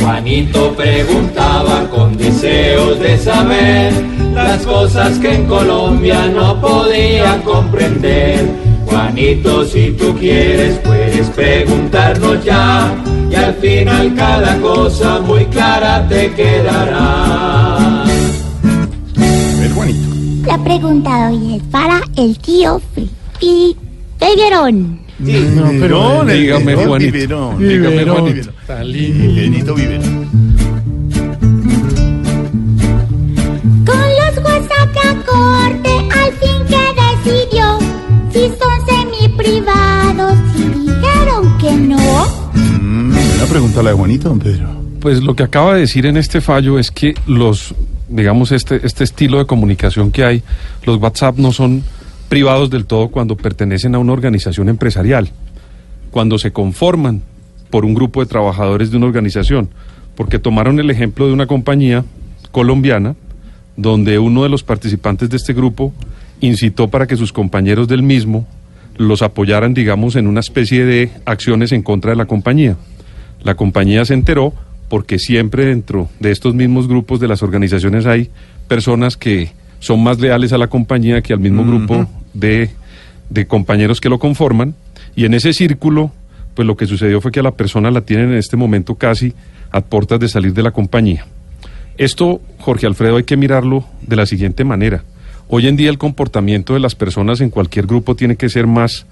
Juanito preguntaba con deseos de saber las cosas que en Colombia no podía comprender. Juanito, si tú quieres, puedes preguntarnos ya, y al final cada cosa muy clara te quedará. El Juanito. La pregunta de hoy es para el tío Felipe Viverón. No, pero dígame, Juanito. Viverón, Dígame, Juanito. Viverón. Benito Viverón. Con los WhatsApp de corte, al fin que decidió si son semi-privados y dijeron que no. Mm, Una pregunta la de Juanito, don Pedro. Pues lo que acaba de decir en este fallo es que los, digamos, este, este estilo de comunicación que hay, los WhatsApp no son privados del todo cuando pertenecen a una organización empresarial, cuando se conforman por un grupo de trabajadores de una organización, porque tomaron el ejemplo de una compañía colombiana donde uno de los participantes de este grupo incitó para que sus compañeros del mismo los apoyaran, digamos, en una especie de acciones en contra de la compañía. La compañía se enteró porque siempre dentro de estos mismos grupos de las organizaciones hay personas que son más leales a la compañía que al mismo grupo de, de compañeros que lo conforman. Y en ese círculo, pues lo que sucedió fue que a la persona la tienen en este momento casi a puertas de salir de la compañía. Esto, Jorge Alfredo, hay que mirarlo de la siguiente manera. Hoy en día el comportamiento de las personas en cualquier grupo tiene que ser más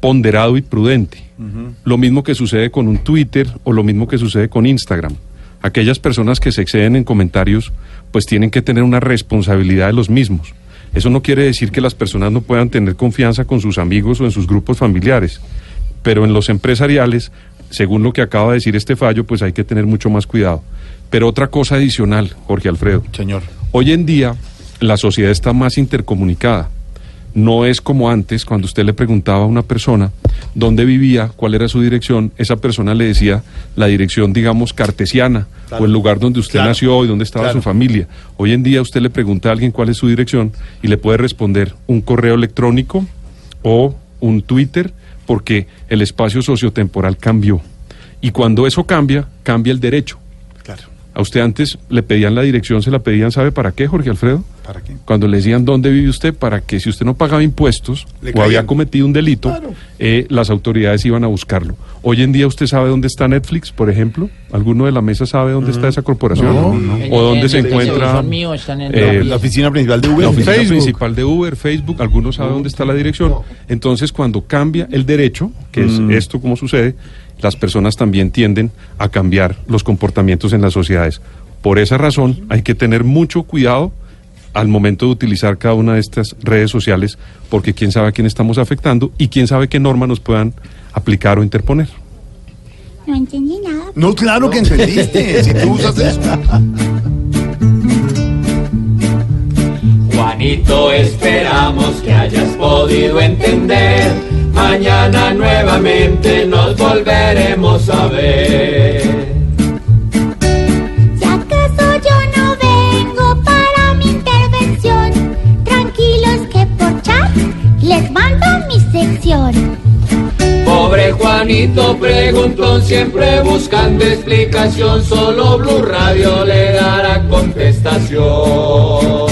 ponderado y prudente. Lo mismo que sucede con un Twitter o lo mismo que sucede con Instagram. Aquellas personas que se exceden en comentarios, pues tienen que tener una responsabilidad de los mismos. Eso no quiere decir que las personas no puedan tener confianza con sus amigos o en sus grupos familiares, pero en los empresariales, según lo que acaba de decir este fallo, pues hay que tener mucho más cuidado. Pero otra cosa adicional, Jorge Alfredo. Señor. Hoy en día la sociedad está más intercomunicada. No es como antes, cuando usted le preguntaba a una persona dónde vivía, cuál era su dirección, esa persona le decía la dirección, digamos, cartesiana, Claro. o el lugar donde usted Claro. nació y dónde estaba Claro. su familia. Hoy en día usted le pregunta a alguien cuál es su dirección y le puede responder un correo electrónico o un Twitter, porque el espacio sociotemporal cambió. Y cuando eso cambia, cambia el derecho. A usted antes le pedían la dirección, se la pedían, ¿sabe para qué, Jorge Alfredo? ¿Para qué? Cuando le decían dónde vive usted, para que si usted no pagaba impuestos Le o caían. había cometido un delito, Claro. eh, las autoridades iban a buscarlo. Hoy en día usted sabe dónde está Netflix, por ejemplo. ¿Alguno de la mesa sabe dónde está esa corporación? No, no. ¿O dónde se encuentra eh, La oficina principal de Uber. la oficina Facebook. principal de Uber, Facebook? ¿Alguno sabe dónde está la dirección? Entonces, cuando cambia el derecho, que es Mm. esto como sucede, las personas también tienden a cambiar los comportamientos en las sociedades. Por esa razón, hay que tener mucho cuidado al momento de utilizar cada una de estas redes sociales, porque quién sabe a quién estamos afectando y quién sabe qué normas nos puedan aplicar o interponer. No entendí nada. No, claro que entendiste. si tú usas eso. Juanito, esperamos que hayas podido entender. Mañana nuevamente volveremos a ver. Si acaso yo no vengo para mi intervención, tranquilos que por chat les mando mi sección. Pobre Juanito preguntó siempre buscando explicación, solo Blue Radio le dará contestación.